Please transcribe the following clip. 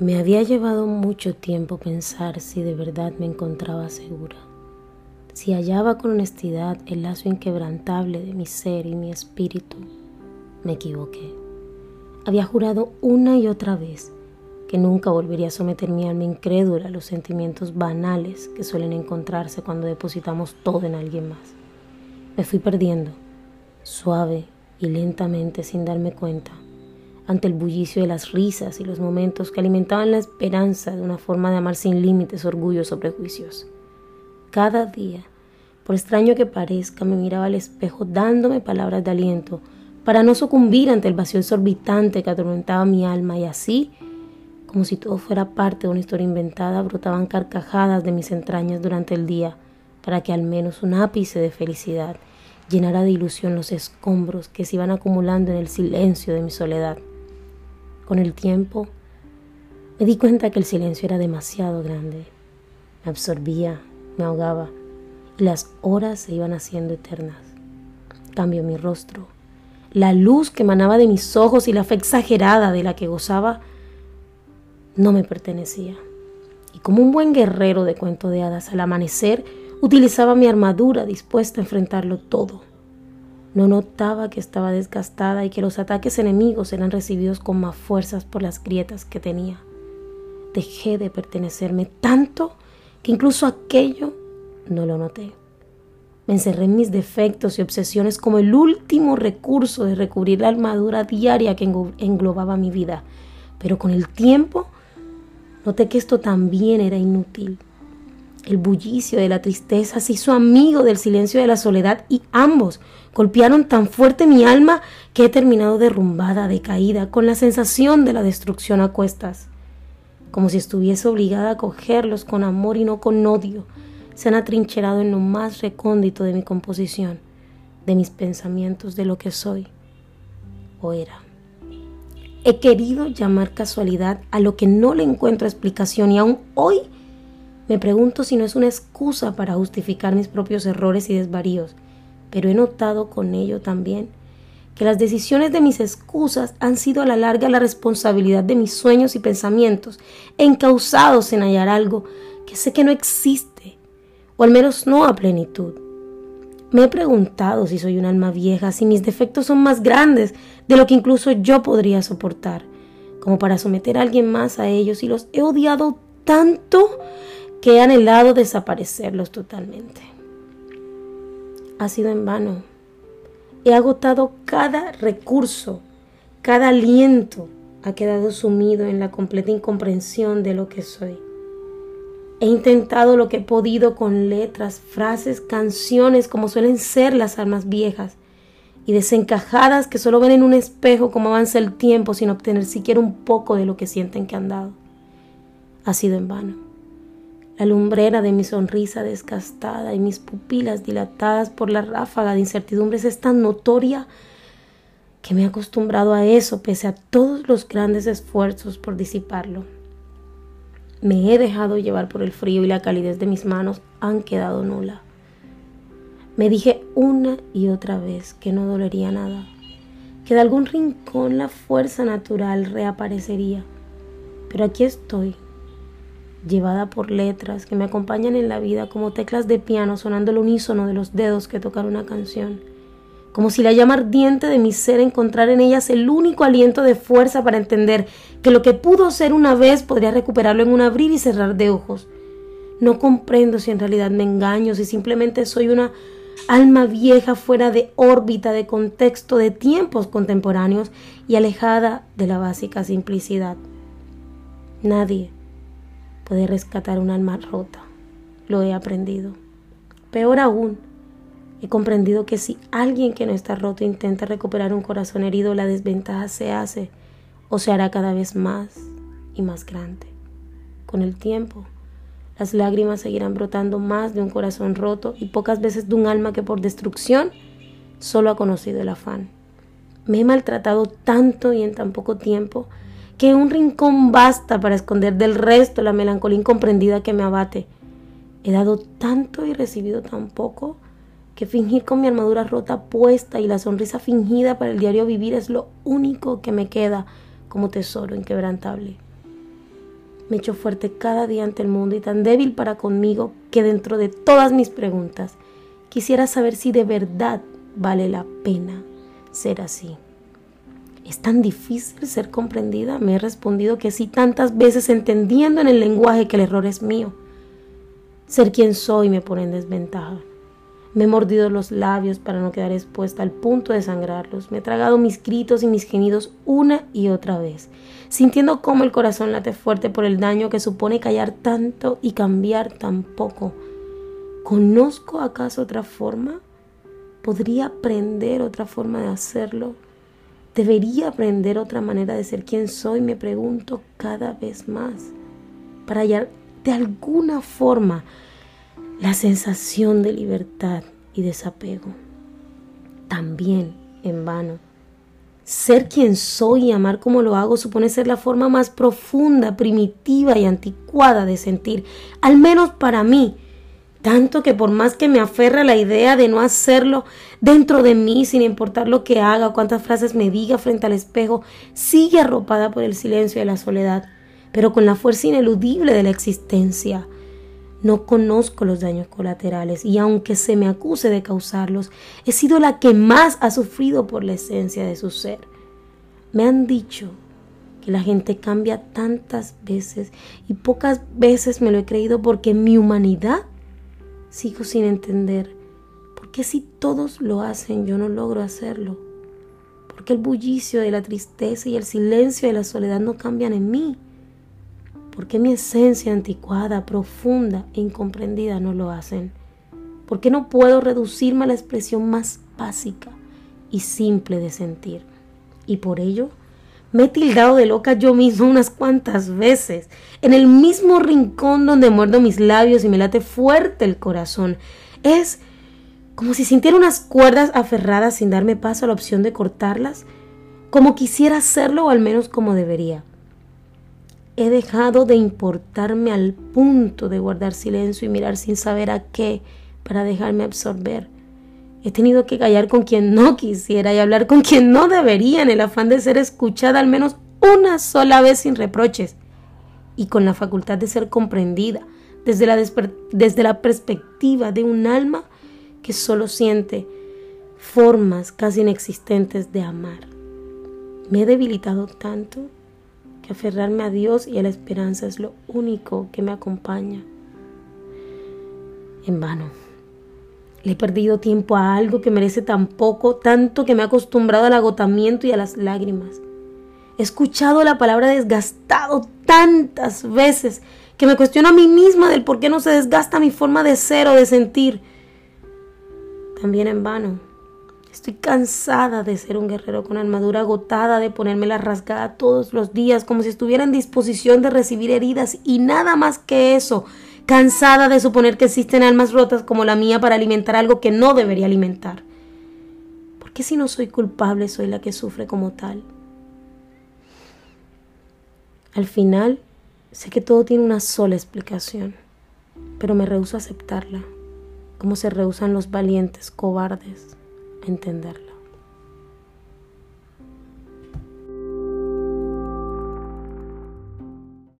Me había llevado mucho tiempo pensar si de verdad me encontraba segura, si hallaba con honestidad el lazo inquebrantable de mi ser y mi espíritu. Me equivoqué. Había jurado una y otra vez que nunca volvería a someter mi alma incrédula a los sentimientos banales que suelen encontrarse cuando depositamos todo en alguien más. Me fui perdiendo, suave y lentamente sin darme cuenta ante el bullicio de las risas y los momentos que alimentaban la esperanza de una forma de amar sin límites, orgullos o prejuicios. Cada día, por extraño que parezca, me miraba al espejo dándome palabras de aliento para no sucumbir ante el vacío exorbitante que atormentaba mi alma y así, como si todo fuera parte de una historia inventada, brotaban carcajadas de mis entrañas durante el día para que al menos un ápice de felicidad llenara de ilusión los escombros que se iban acumulando en el silencio de mi soledad. Con el tiempo me di cuenta que el silencio era demasiado grande. Me absorbía, me ahogaba y las horas se iban haciendo eternas. Cambio mi rostro. La luz que emanaba de mis ojos y la fe exagerada de la que gozaba no me pertenecía. Y como un buen guerrero de cuento de hadas, al amanecer utilizaba mi armadura dispuesta a enfrentarlo todo. No notaba que estaba desgastada y que los ataques enemigos eran recibidos con más fuerzas por las grietas que tenía. Dejé de pertenecerme tanto que incluso aquello no lo noté. Me encerré en mis defectos y obsesiones como el último recurso de recubrir la armadura diaria que englobaba mi vida. Pero con el tiempo noté que esto también era inútil. El bullicio de la tristeza se hizo amigo del silencio de la soledad y ambos golpearon tan fuerte mi alma que he terminado derrumbada, decaída, con la sensación de la destrucción a cuestas. Como si estuviese obligada a cogerlos con amor y no con odio, se han atrincherado en lo más recóndito de mi composición, de mis pensamientos, de lo que soy o era. He querido llamar casualidad a lo que no le encuentro explicación y aún hoy me pregunto si no es una excusa para justificar mis propios errores y desvaríos, pero he notado con ello también que las decisiones de mis excusas han sido a la larga la responsabilidad de mis sueños y pensamientos, encausados en hallar algo que sé que no existe, o al menos no a plenitud. Me he preguntado si soy un alma vieja, si mis defectos son más grandes de lo que incluso yo podría soportar, como para someter a alguien más a ellos, y los he odiado tanto que he anhelado desaparecerlos totalmente. Ha sido en vano. He agotado cada recurso, cada aliento ha quedado sumido en la completa incomprensión de lo que soy. He intentado lo que he podido con letras, frases, canciones, como suelen ser las almas viejas, y desencajadas que solo ven en un espejo cómo avanza el tiempo sin obtener siquiera un poco de lo que sienten que han dado. Ha sido en vano. La lumbrera de mi sonrisa desgastada y mis pupilas dilatadas por la ráfaga de incertidumbres es tan notoria que me he acostumbrado a eso pese a todos los grandes esfuerzos por disiparlo. Me he dejado llevar por el frío y la calidez de mis manos han quedado nula. Me dije una y otra vez que no dolería nada, que de algún rincón la fuerza natural reaparecería. Pero aquí estoy, llevada por letras que me acompañan en la vida como teclas de piano sonando el unísono de los dedos que tocan una canción, como si la llama ardiente de mi ser encontrar en ellas el único aliento de fuerza para entender que lo que pudo ser una vez podría recuperarlo en un abrir y cerrar de ojos. No comprendo si en realidad me engaño, si simplemente soy una alma vieja fuera de órbita, de contexto, de tiempos contemporáneos y alejada de la básica simplicidad. Nadie, puede rescatar un alma rota. Lo he aprendido. Peor aún, he comprendido que si alguien que no está roto intenta recuperar un corazón herido, la desventaja se hace o se hará cada vez más y más grande. Con el tiempo, las lágrimas seguirán brotando más de un corazón roto y pocas veces de un alma que por destrucción solo ha conocido el afán. Me he maltratado tanto y en tan poco tiempo que un rincón basta para esconder del resto la melancolía incomprendida que me abate. He dado tanto y recibido tan poco que fingir con mi armadura rota puesta y la sonrisa fingida para el diario vivir es lo único que me queda como tesoro inquebrantable. Me echo fuerte cada día ante el mundo y tan débil para conmigo que dentro de todas mis preguntas quisiera saber si de verdad vale la pena ser así. ¿Es tan difícil ser comprendida? Me he respondido que sí tantas veces entendiendo en el lenguaje que el error es mío. Ser quien soy me pone en desventaja. Me he mordido los labios para no quedar expuesta al punto de sangrarlos. Me he tragado mis gritos y mis gemidos una y otra vez, sintiendo cómo el corazón late fuerte por el daño que supone callar tanto y cambiar tan poco. ¿Conozco acaso otra forma? ¿Podría aprender otra forma de hacerlo? ¿Debería aprender otra manera de ser quien soy? Me pregunto cada vez más. Para hallar de alguna forma la sensación de libertad y desapego. También en vano. Ser quien soy y amar como lo hago supone ser la forma más profunda, primitiva y anticuada de sentir, al menos para mí. Tanto que por más que me aferre a la idea de no hacerlo dentro de mí, sin importar lo que haga cuántas frases me diga frente al espejo, sigue arropada por el silencio y la soledad, pero con la fuerza ineludible de la existencia. No conozco los daños colaterales y aunque se me acuse de causarlos, he sido la que más ha sufrido por la esencia de su ser. Me han dicho que la gente cambia tantas veces y pocas veces me lo he creído porque mi humanidad sigo sin entender. ¿Por qué si todos lo hacen yo no logro hacerlo? ¿Por qué el bullicio de la tristeza y el silencio de la soledad no cambian en mí? ¿Por qué mi esencia anticuada, profunda e incomprendida no lo hacen? ¿Por qué no puedo reducirme a la expresión más básica y simple de sentir? Y por ello me he tildado de loca yo misma unas cuantas veces, en el mismo rincón donde muerdo mis labios y me late fuerte el corazón. Es como si sintiera unas cuerdas aferradas sin darme paso a la opción de cortarlas, como quisiera hacerlo o al menos como debería. He dejado de importarme al punto de guardar silencio y mirar sin saber a qué para dejarme absorber. He tenido que callar con quien no quisiera y hablar con quien no debería en el afán de ser escuchada al menos una sola vez sin reproches y con la facultad de ser comprendida desde la, desde la perspectiva de un alma que solo siente formas casi inexistentes de amar. Me he debilitado tanto aferrarme a Dios y a la esperanza es lo único que me acompaña. En vano. He perdido tiempo a algo que merece tan poco, tanto que me ha acostumbrado al agotamiento y a las lágrimas. He escuchado la palabra desgastado tantas veces que me cuestiono a mí misma del por qué no se desgasta mi forma de ser o de sentir. También en vano. Estoy cansada de ser un guerrero con armadura agotada, de ponerme la rasgada todos los días, como si estuviera en disposición de recibir heridas y nada más que eso. Cansada de suponer que existen almas rotas como la mía para alimentar algo que no debería alimentar. ¿Por qué si no soy culpable soy la que sufre como tal? Al final, sé que todo tiene una sola explicación, pero me rehuso a aceptarla, como se rehusan los valientes cobardes entenderlo.